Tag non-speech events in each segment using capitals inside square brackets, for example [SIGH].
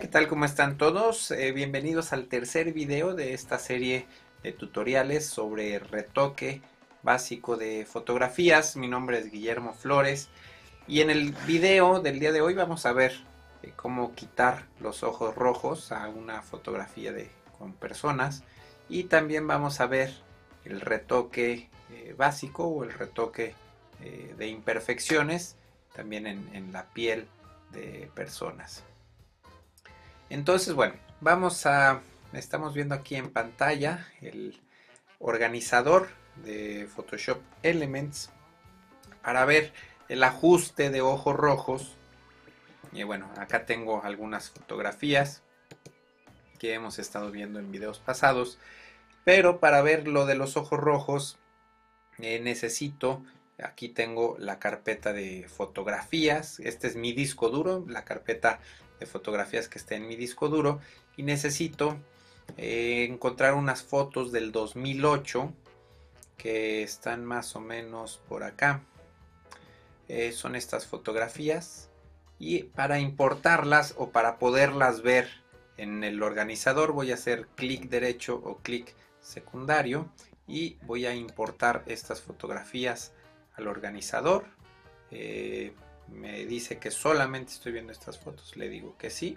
¿qué tal? ¿Cómo están todos? Eh, bienvenidos al tercer video de esta serie de tutoriales sobre retoque básico de fotografías. Mi nombre es Guillermo Flores y en el video del día de hoy vamos a ver eh, cómo quitar los ojos rojos a una fotografía de, con personas y también vamos a ver el retoque eh, básico o el retoque de imperfecciones también en la piel de personas. Entonces, bueno, vamos a, estamos viendo aquí en pantalla el organizador de Photoshop Elements para ver el ajuste de ojos rojos. Y bueno, acá tengo algunas fotografías que hemos estado viendo en videos pasados. Pero para ver lo de los ojos rojos eh, necesito, aquí tengo la carpeta de fotografías. Este es mi disco duro, la carpeta de fotografías que está en mi disco duro y necesito eh, encontrar unas fotos del 2008 que están más o menos por acá. Eh, son estas fotografías y para importarlas o para poderlas ver en el organizador voy a hacer clic derecho o clic secundario y voy a importar estas fotografías al organizador. Eh, me dice que solamente estoy viendo estas fotos, le digo que sí.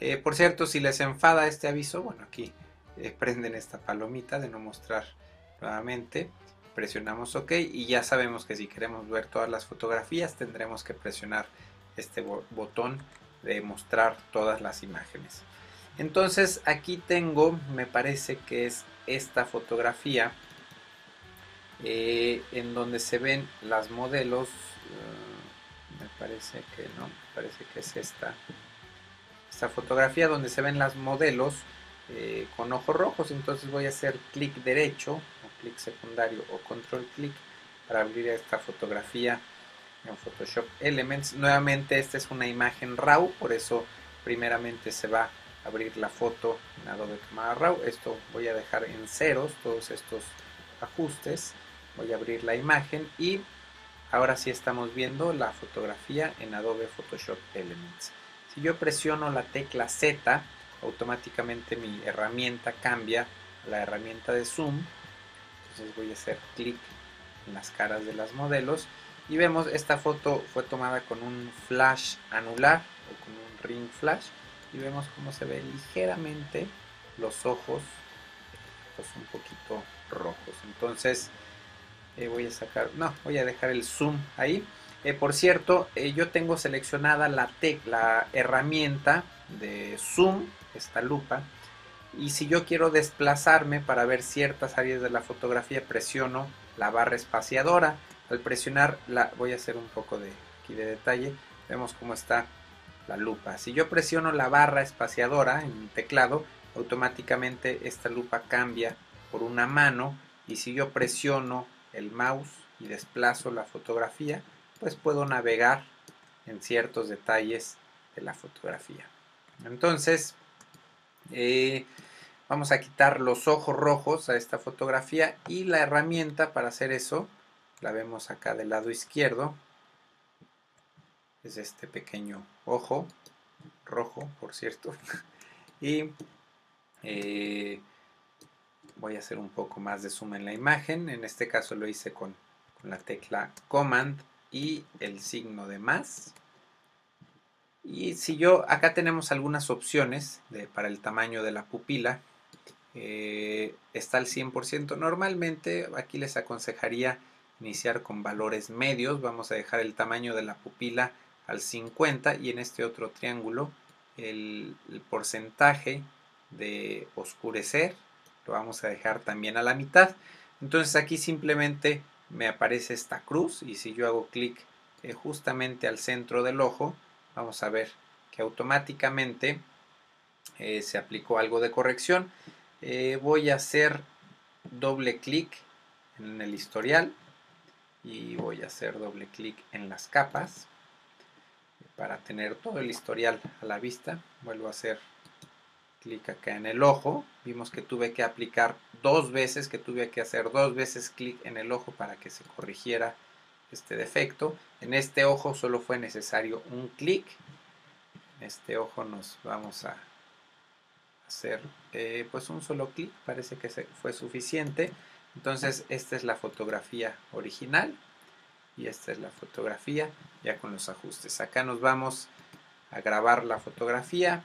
Eh, por cierto, si les enfada este aviso, bueno, aquí eh, prenden esta palomita de no mostrar nuevamente, presionamos OK y ya sabemos que si queremos ver todas las fotografías tendremos que presionar este botón de mostrar todas las imágenes. Entonces aquí tengo, me parece que es esta fotografía eh, en donde se ven las modelos parece que no, parece que es esta, esta fotografía donde se ven las modelos eh, con ojos rojos, entonces voy a hacer clic derecho clic secundario o control clic para abrir esta fotografía en Photoshop Elements. Nuevamente esta es una imagen RAW, por eso primeramente se va a abrir la foto en Adobe Camera RAW. Esto voy a dejar en ceros todos estos ajustes. Voy a abrir la imagen y Ahora sí estamos viendo la fotografía en Adobe Photoshop Elements. Si yo presiono la tecla Z, automáticamente mi herramienta cambia a la herramienta de zoom. Entonces voy a hacer clic en las caras de las modelos y vemos esta foto fue tomada con un flash anular o con un ring flash y vemos cómo se ve ligeramente los ojos un poquito rojos. Entonces eh, voy a sacar, no, voy a dejar el zoom ahí. Eh, por cierto, eh, yo tengo seleccionada la, la herramienta de zoom, esta lupa. Y si yo quiero desplazarme para ver ciertas áreas de la fotografía, presiono la barra espaciadora. Al presionar, la, voy a hacer un poco de, aquí de detalle, vemos cómo está la lupa. Si yo presiono la barra espaciadora en mi teclado, automáticamente esta lupa cambia por una mano. Y si yo presiono el mouse y desplazo la fotografía, pues puedo navegar en ciertos detalles de la fotografía. Entonces, eh, vamos a quitar los ojos rojos a esta fotografía y la herramienta para hacer eso la vemos acá del lado izquierdo. Es este pequeño ojo rojo, por cierto. [LAUGHS] y eh, voy a hacer un poco más de zoom en la imagen. En este caso lo hice con, la tecla Command y el signo de más. Y si yo, acá tenemos algunas opciones para el tamaño de la pupila. Eh, está al 100%. Normalmente aquí les aconsejaría iniciar con valores medios. Vamos a dejar el tamaño de la pupila al 50 y en este otro triángulo el porcentaje de oscurecer lo vamos a dejar también a la mitad. Entonces aquí simplemente me aparece esta cruz y si yo hago clic eh, justamente al centro del ojo, vamos a ver que automáticamente eh, se aplicó algo de corrección. Eh, voy a hacer doble clic en el historial y voy a hacer doble clic en las capas para tener todo el historial a la vista. Vuelvo a hacer clic acá en el ojo, vimos que tuve que aplicar dos veces, que tuve que hacer dos veces clic en el ojo para que se corrigiera este defecto. En este ojo solo fue necesario un clic, este ojo nos vamos a hacer eh, pues un solo clic, parece que fue suficiente. Entonces esta es la fotografía original y esta es la fotografía ya con los ajustes. Acá nos vamos a grabar la fotografía,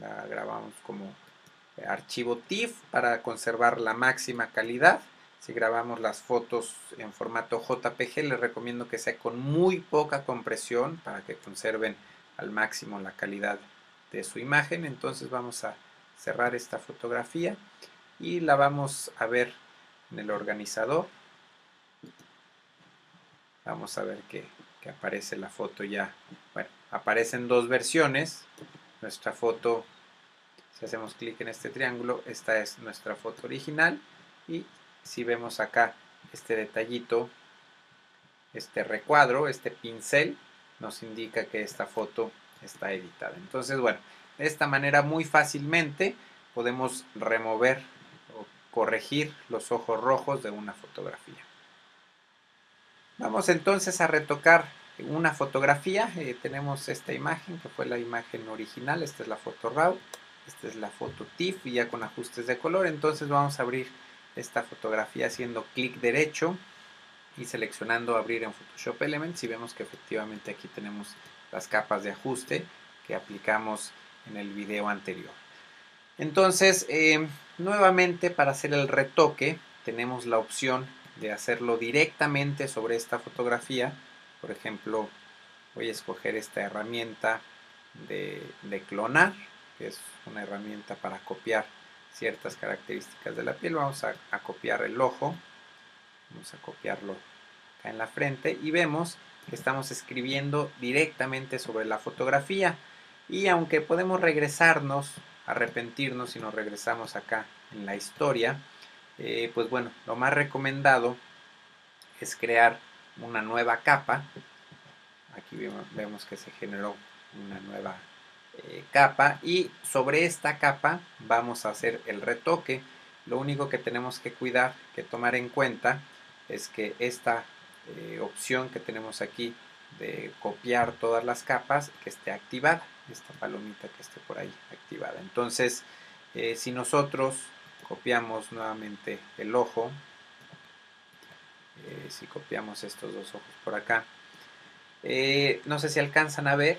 la grabamos como archivo TIFF para conservar la máxima calidad. Si grabamos las fotos en formato JPG, les recomiendo que sea con muy poca compresión para que conserven al máximo la calidad de su imagen. Entonces vamos a cerrar esta fotografía y la vamos a ver en el organizador. Vamos a ver que, que aparece la foto ya. Bueno, aparecen dos versiones. Nuestra foto si hacemos clic en este triángulo, esta es nuestra foto original y si vemos acá este detallito, este recuadro, este pincel, nos indica que esta foto está editada. Entonces, bueno, de esta manera muy fácilmente podemos remover o corregir los ojos rojos de una fotografía. Vamos entonces a retocar una fotografía. Eh, tenemos esta imagen que fue la imagen original, esta es la foto RAW. Esta es la foto TIFF y ya con ajustes de color. Entonces vamos a abrir esta fotografía haciendo clic derecho y seleccionando abrir en Photoshop Elements y vemos que efectivamente aquí tenemos las capas de ajuste que aplicamos en el video anterior. Entonces, eh, nuevamente para hacer el retoque tenemos la opción de hacerlo directamente sobre esta fotografía. Por ejemplo, voy a escoger esta herramienta de, clonar que es una herramienta para copiar ciertas características de la piel. Vamos a, copiar el ojo, vamos a copiarlo acá en la frente y vemos que estamos escribiendo directamente sobre la fotografía y aunque podemos regresarnos, arrepentirnos si nos regresamos acá en la historia, eh, pues bueno, lo más recomendado es crear una nueva capa. Aquí vemos que se generó una nueva eh, capa y sobre esta capa vamos a hacer el retoque. Lo único que tenemos que cuidar, que tomar en cuenta, es que esta eh, opción que tenemos aquí de copiar todas las capas, que esté activada, esta palomita que esté por ahí activada. Entonces, eh, si nosotros copiamos nuevamente el ojo, si copiamos estos dos ojos por acá, no sé si alcanzan a ver,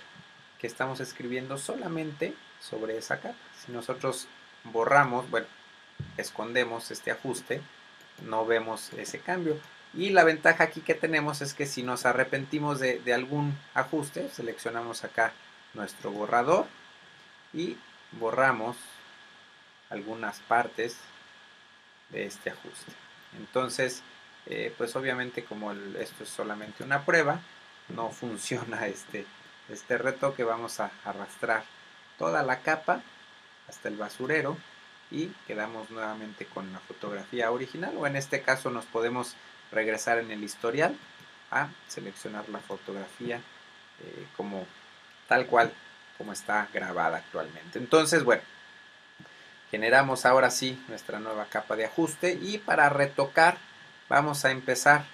que estamos escribiendo solamente sobre esa capa. Si nosotros borramos, bueno, escondemos este ajuste, no vemos ese cambio. Y la ventaja aquí que tenemos es que si nos arrepentimos de, algún ajuste, seleccionamos acá nuestro borrador y borramos algunas partes de este ajuste. Entonces, eh, pues obviamente como esto es solamente una prueba, no funciona este, este retoque vamos a arrastrar toda la capa hasta el basurero y quedamos nuevamente con la fotografía original o en este caso nos podemos regresar en el historial a seleccionar la fotografía eh, como tal cual como está grabada actualmente. Entonces bueno generamos ahora sí nuestra nueva capa de ajuste y para retocar vamos a empezar.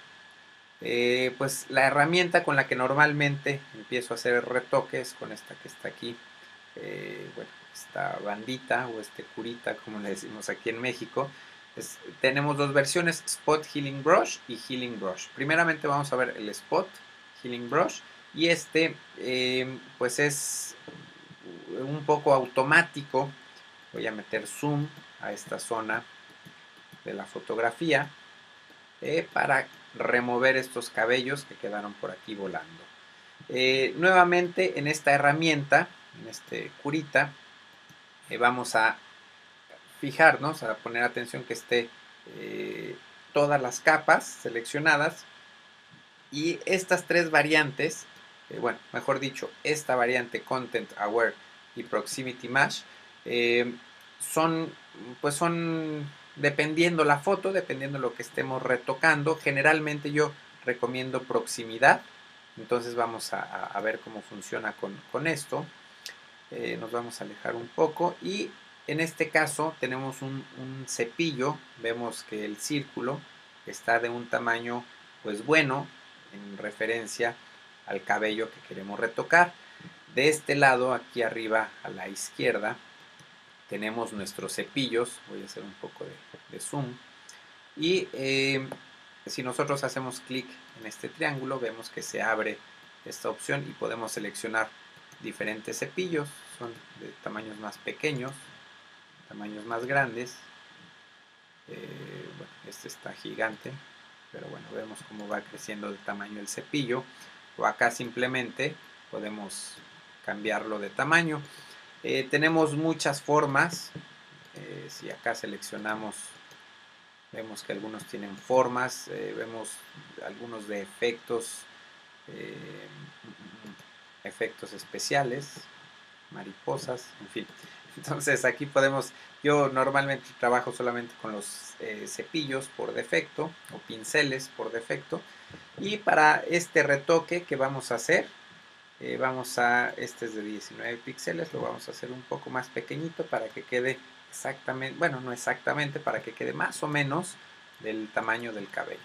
Eh, pues la herramienta con la que normalmente empiezo a hacer retoques con esta que está aquí eh, bueno esta bandita o este curita como le decimos aquí en México tenemos dos versiones Spot Healing Brush y Healing Brush. Primeramente vamos a ver el Spot Healing Brush y este eh, pues es un poco automático. Voy a meter zoom a esta zona de la fotografía para remover estos cabellos que quedaron por aquí volando. Eh, nuevamente en esta herramienta, en este curita, eh, vamos a fijarnos, a poner atención que esté eh, todas las capas seleccionadas y estas tres variantes, bueno, mejor dicho, esta variante Content Aware y Proximity Match son, pues son dependiendo la foto, dependiendo lo que estemos retocando. Generalmente yo recomiendo proximidad. Entonces vamos a, ver cómo funciona con, esto. Eh, nos vamos a alejar un poco y en este caso tenemos un, cepillo. Vemos que el círculo está de un tamaño pues bueno en referencia al cabello que queremos retocar. De este lado, aquí arriba a la izquierda, tenemos nuestros cepillos. Voy a hacer un poco de, zoom. Y eh, si nosotros hacemos clic en este triángulo, vemos que se abre esta opción y podemos seleccionar diferentes cepillos. Son de tamaños más pequeños, tamaños más grandes. Eh, este está gigante, pero bueno, vemos cómo va creciendo de tamaño el cepillo. O acá simplemente podemos cambiarlo de tamaño. Eh, tenemos muchas formas. Eh, si acá seleccionamos, vemos que algunos tienen formas, vemos algunos de efectos, efectos especiales, mariposas, en fin. Entonces aquí podemos, yo normalmente trabajo solamente con los eh, cepillos por defecto o pinceles por defecto. Y para este retoque que vamos a hacer, eh, vamos a, este es de 19 píxeles, lo vamos a hacer un poco más pequeñito para que quede exactamente, bueno, no exactamente, para que quede más o menos del tamaño del cabello.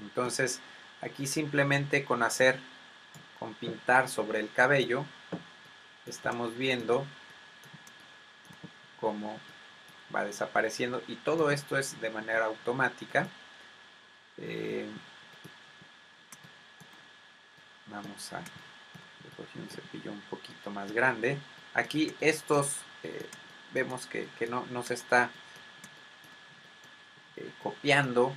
Entonces, aquí simplemente con hacer, con pintar sobre el cabello, estamos viendo cómo va desapareciendo y todo esto es de manera automática eh, vamos a coger un cepillo un poquito más grande aquí estos eh, vemos que, no, no, se está eh, copiando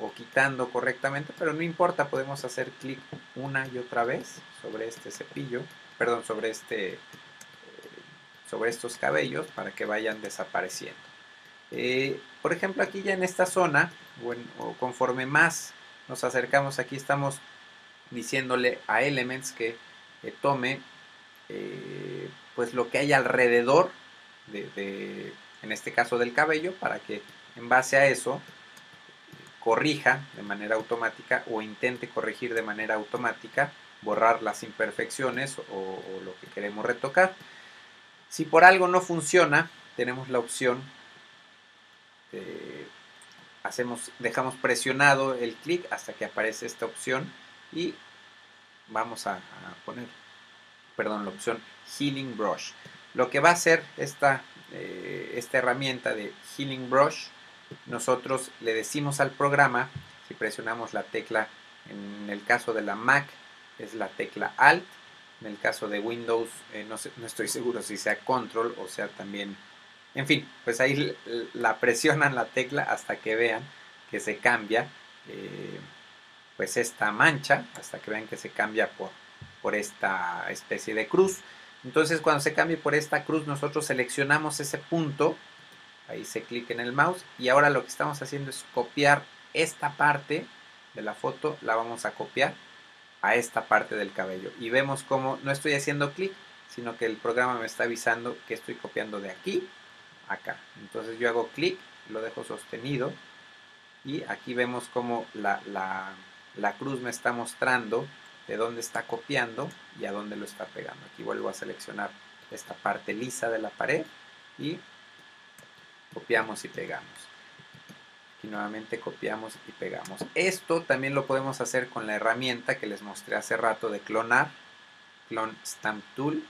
o, quitando correctamente pero no importa podemos hacer clic una y otra vez sobre este cepillo perdón sobre este sobre estos cabellos para que vayan desapareciendo. Eh, por ejemplo, aquí ya en esta zona, o conforme más nos acercamos, aquí estamos diciéndole a Elements que tome eh, pues lo que hay alrededor de, en este caso del cabello, para que en base a eso corrija de manera automática o intente corregir de manera automática, borrar las imperfecciones o lo que queremos retocar. Si por algo no funciona, tenemos la opción, hacemos, dejamos presionado el clic hasta que aparece esta opción y vamos a, poner, perdón, la opción Healing Brush. Lo que va a hacer esta, eh, esta herramienta de Healing Brush, nosotros le decimos al programa, si presionamos la tecla, en el caso de la Mac es la tecla Alt, en el caso de Windows, eh, no, no, estoy seguro si sea Control o sea también... En fin, pues ahí la presionan la tecla hasta que vean que se cambia eh, pues esta mancha, hasta que vean que se cambia por, por esta especie de cruz. Entonces cuando se cambie por esta cruz nosotros seleccionamos ese punto, ahí se clic en el mouse y ahora lo que estamos haciendo es copiar esta parte de la foto, la vamos a copiar a esta parte del cabello. Y vemos como no estoy haciendo clic, sino que el programa me está avisando que estoy copiando de aquí a acá. Entonces yo hago clic, lo dejo sostenido y aquí vemos como la, la, cruz me está mostrando de dónde está copiando y a dónde lo está pegando. Aquí vuelvo a seleccionar esta parte lisa de la pared y copiamos y pegamos nuevamente copiamos y pegamos. Esto también lo podemos hacer con la herramienta que les mostré hace rato de clonar, Clone Stamp Tool.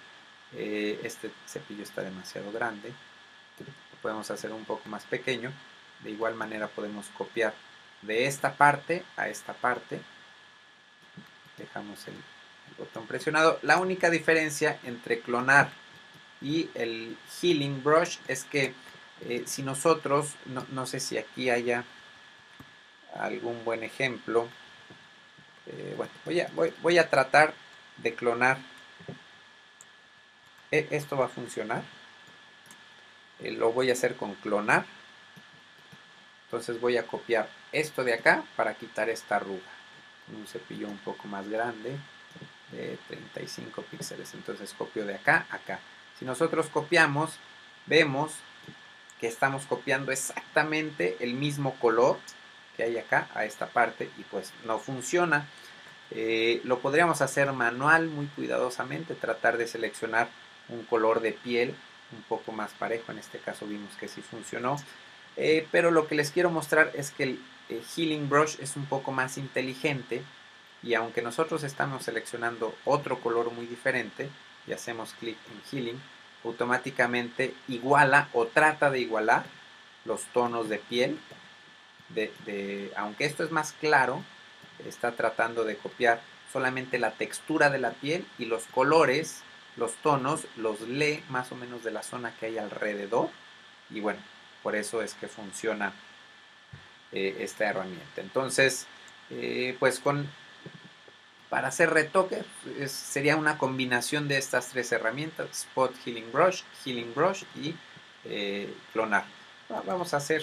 Eh, este cepillo está demasiado grande, lo podemos hacer un poco más pequeño. De igual manera podemos copiar de esta parte a esta parte. Dejamos el, botón presionado. La única diferencia entre clonar y el Healing Brush es que eh, si nosotros, no, sé si aquí haya algún buen ejemplo, eh, bueno, voy a, voy, a, tratar de clonar, e, esto va a funcionar, eh, lo voy a hacer con clonar, entonces voy a copiar esto de acá para quitar esta arruga, un cepillo un poco más grande, de 35 píxeles, entonces copio de acá a acá. Si nosotros copiamos, vemos que estamos copiando exactamente el mismo color que hay acá a esta parte y pues no funciona. Eh, lo podríamos hacer manual muy cuidadosamente, tratar de seleccionar un color de piel un poco más parejo, en este caso vimos que sí funcionó. Eh, pero lo que les quiero mostrar es que el Healing Brush es un poco más inteligente y aunque nosotros estamos seleccionando otro color muy diferente, y hacemos clic en Healing, automáticamente iguala o trata de igualar los tonos de piel. De, aunque esto es más claro, está tratando de copiar solamente la textura de la piel y los colores, los tonos, los lee más o menos de la zona que hay alrededor. Y bueno, por eso es que funciona eh, esta herramienta. Entonces, eh, pues con para hacer retoque sería una combinación de estas tres herramientas, Spot Healing Brush, Healing Brush y eh, clonar. Vamos a hacer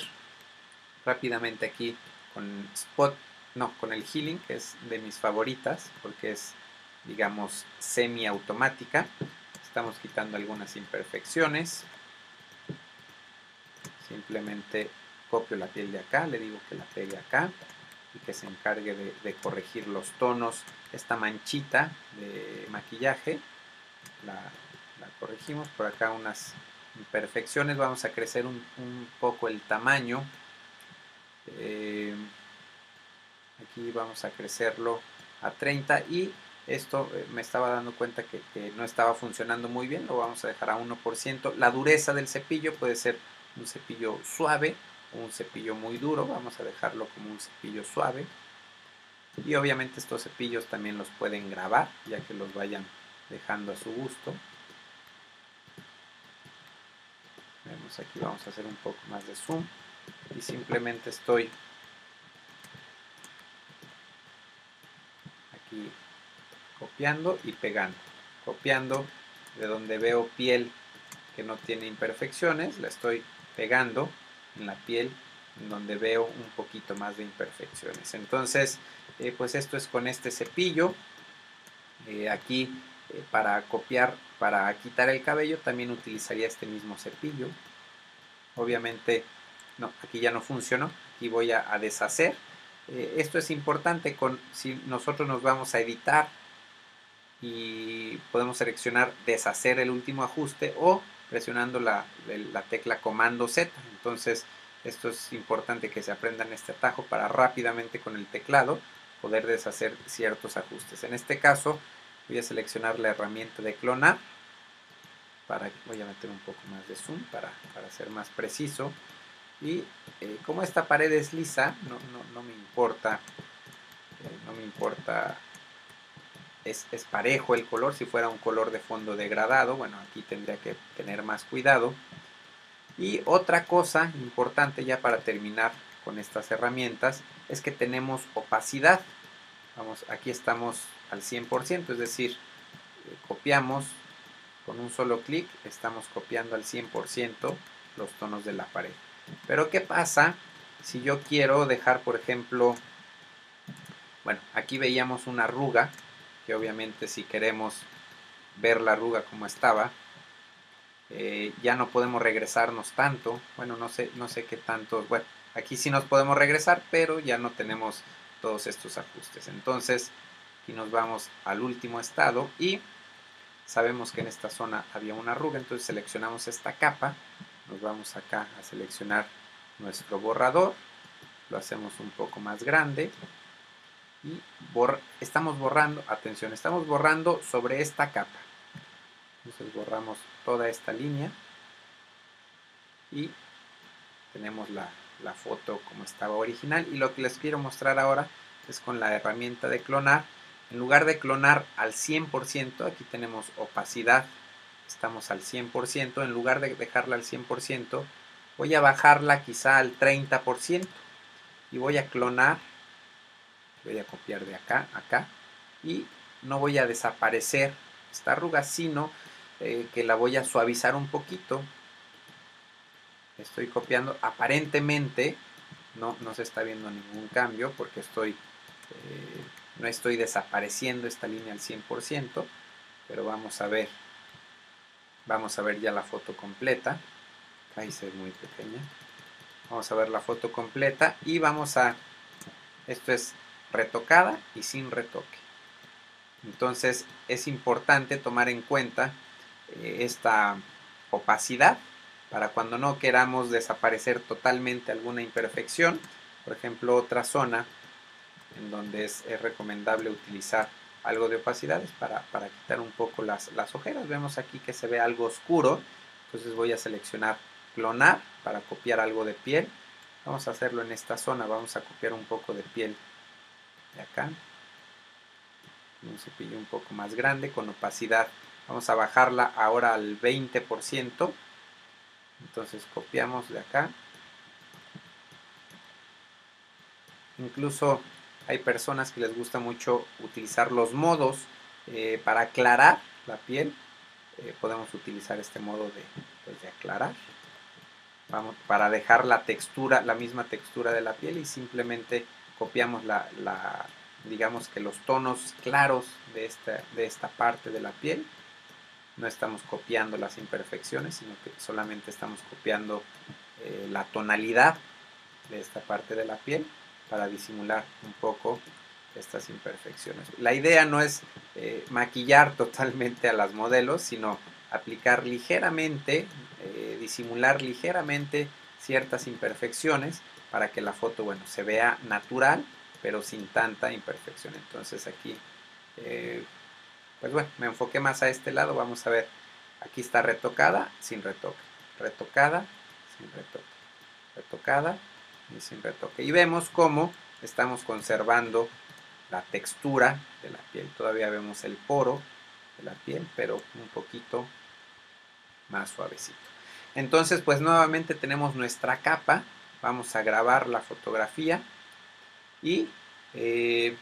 rápidamente aquí con Spot, no, con el Healing, que es de mis favoritas, porque es, digamos, semi-automática. Estamos quitando algunas imperfecciones. Simplemente copio la piel de acá, le digo que la pegue acá y que se encargue de, corregir los tonos. Esta manchita de maquillaje la, corregimos. Por acá unas imperfecciones. Vamos a crecer un, poco el tamaño. Eh, aquí vamos a crecerlo a 30 y esto eh, me estaba dando cuenta que, que, no estaba funcionando muy bien, lo vamos a dejar a 1%. La dureza del cepillo puede ser un cepillo suave un cepillo muy duro, vamos a dejarlo como un cepillo suave. Y obviamente estos cepillos también los pueden grabar, ya que los vayan dejando a su gusto. Vemos aquí, vamos a hacer un poco más de zoom. Y simplemente estoy aquí copiando y pegando. Copiando de donde veo piel que no tiene imperfecciones, la estoy pegando en la piel donde veo un poquito más de imperfecciones. Entonces, eh, pues esto es con este cepillo. Eh, aquí eh, para copiar, para quitar el cabello también utilizaría este mismo cepillo. Obviamente, no, aquí ya no funcionó. Aquí voy a, a deshacer. esto es importante con si nosotros nos vamos a editar y podemos seleccionar deshacer el último ajuste o presionando la, la tecla comando Z. Entonces, esto es importante que se aprendan este atajo para rápidamente con el teclado poder deshacer ciertos ajustes. En este caso, voy a seleccionar la herramienta de clonar. Para, voy a meter un poco más de zoom para, ser más preciso. Y eh, como esta pared es lisa, no, no, me importa, eh, no me importa es, parejo el color, si fuera un color de fondo degradado, bueno, aquí tendría que tener más cuidado. Y otra cosa importante ya para terminar con estas herramientas es que tenemos opacidad. Vamos, aquí estamos al 100%, es decir, eh, copiamos con un solo clic, estamos copiando al 100% los tonos de la pared. Pero ¿qué pasa si yo quiero dejar, por ejemplo, bueno, aquí veíamos una arruga, que obviamente si queremos ver la arruga como estaba, eh, ya no podemos regresarnos tanto, bueno, no sé, no sé qué tanto, bueno, aquí sí nos podemos regresar, pero ya no tenemos todos estos ajustes. Entonces, aquí nos vamos al último estado y sabemos que en esta zona había una arruga, entonces seleccionamos esta capa, nos vamos acá a seleccionar nuestro borrador, lo hacemos un poco más grande, y estamos borrando, atención, estamos borrando sobre esta capa. Entonces borramos toda esta línea y tenemos la, la foto como estaba original. Y lo que les quiero mostrar ahora es con la herramienta de clonar. En lugar de clonar al 100%, aquí tenemos opacidad, estamos al 100%, en lugar de dejarla al 100%, voy a bajarla quizá al 30% y voy a clonar voy a copiar de acá acá y no voy a desaparecer. Esta arruga sino eh, que la voy a suavizar un poquito. Estoy copiando aparentemente no, no se está viendo ningún cambio porque estoy eh, no estoy desapareciendo esta línea al 100% pero vamos a ver. Vamos a ver ya la foto completa. Ahí se ve muy pequeña. Vamos a ver la foto completa y vamos a esto es retocada y sin retoque. Entonces es importante tomar en cuenta eh, esta opacidad para cuando no queramos desaparecer totalmente alguna imperfección. Por ejemplo, otra zona en donde es, recomendable utilizar algo de opacidades para, para quitar un poco las, las ojeras. Vemos aquí que se ve algo oscuro, entonces voy a seleccionar clonar para copiar algo de piel. Vamos a hacerlo en esta zona, vamos a copiar un poco de piel de acá. Un cepillo un poco más grande con opacidad. Vamos a bajarla ahora al 20%. Entonces copiamos de acá. Incluso hay personas que les gusta mucho utilizar los modos eh, para aclarar la piel. Eh, podemos utilizar este modo de, pues, de aclarar. Vamos, para dejar la textura, la misma textura de la piel y simplemente copiamos la, la digamos que los tonos claros de esta, de esta parte de la piel. No estamos copiando las imperfecciones, sino que solamente estamos copiando eh, la tonalidad de esta parte de la piel para disimular un poco estas imperfecciones. La idea no es eh, maquillar totalmente a las modelos, sino aplicar ligeramente, eh, disimular ligeramente ciertas imperfecciones para que la foto, bueno, se vea natural, pero sin tanta imperfección. Entonces aquí, eh, pues bueno, me enfoqué más a este lado, vamos a ver, aquí está retocada, sin retoque, retocada, sin retoque, retocada, y sin retoque. Y vemos cómo estamos conservando la textura de la piel. Todavía vemos el poro de la piel, pero un poquito más suavecito. Entonces, pues nuevamente tenemos nuestra capa. Vamos a grabar la fotografía y eh,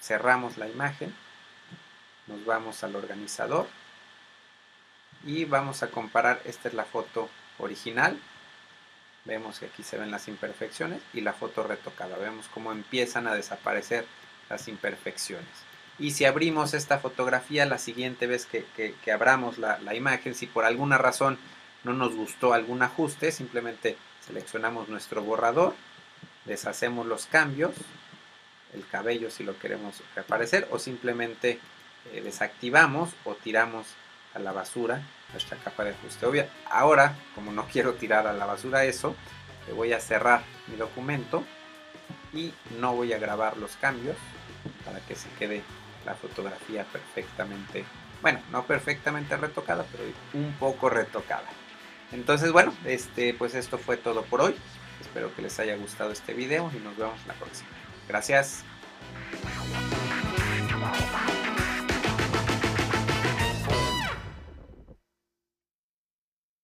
cerramos la imagen. Nos vamos al organizador y vamos a comparar. Esta es la foto original Vemos que aquí se ven las imperfecciones y la foto retocada. Vemos cómo empiezan a desaparecer las imperfecciones. Y si abrimos esta fotografía, la siguiente vez que, abramos la, la, imagen, si por alguna razón no nos gustó algún ajuste, simplemente seleccionamos nuestro borrador, deshacemos los cambios, el cabello si lo queremos reaparecer, o simplemente eh, desactivamos o tiramos a la basura nuestra capa de ajuste. Obvia, ahora, como no quiero tirar a la basura eso, le voy a cerrar mi documento y no voy a grabar los cambios para que se quede la fotografía perfectamente, bueno, no perfectamente retocada, pero un poco retocada. Entonces, bueno, este, pues esto fue todo por hoy. Espero que les haya gustado este video y nos vemos en la próxima. Gracias.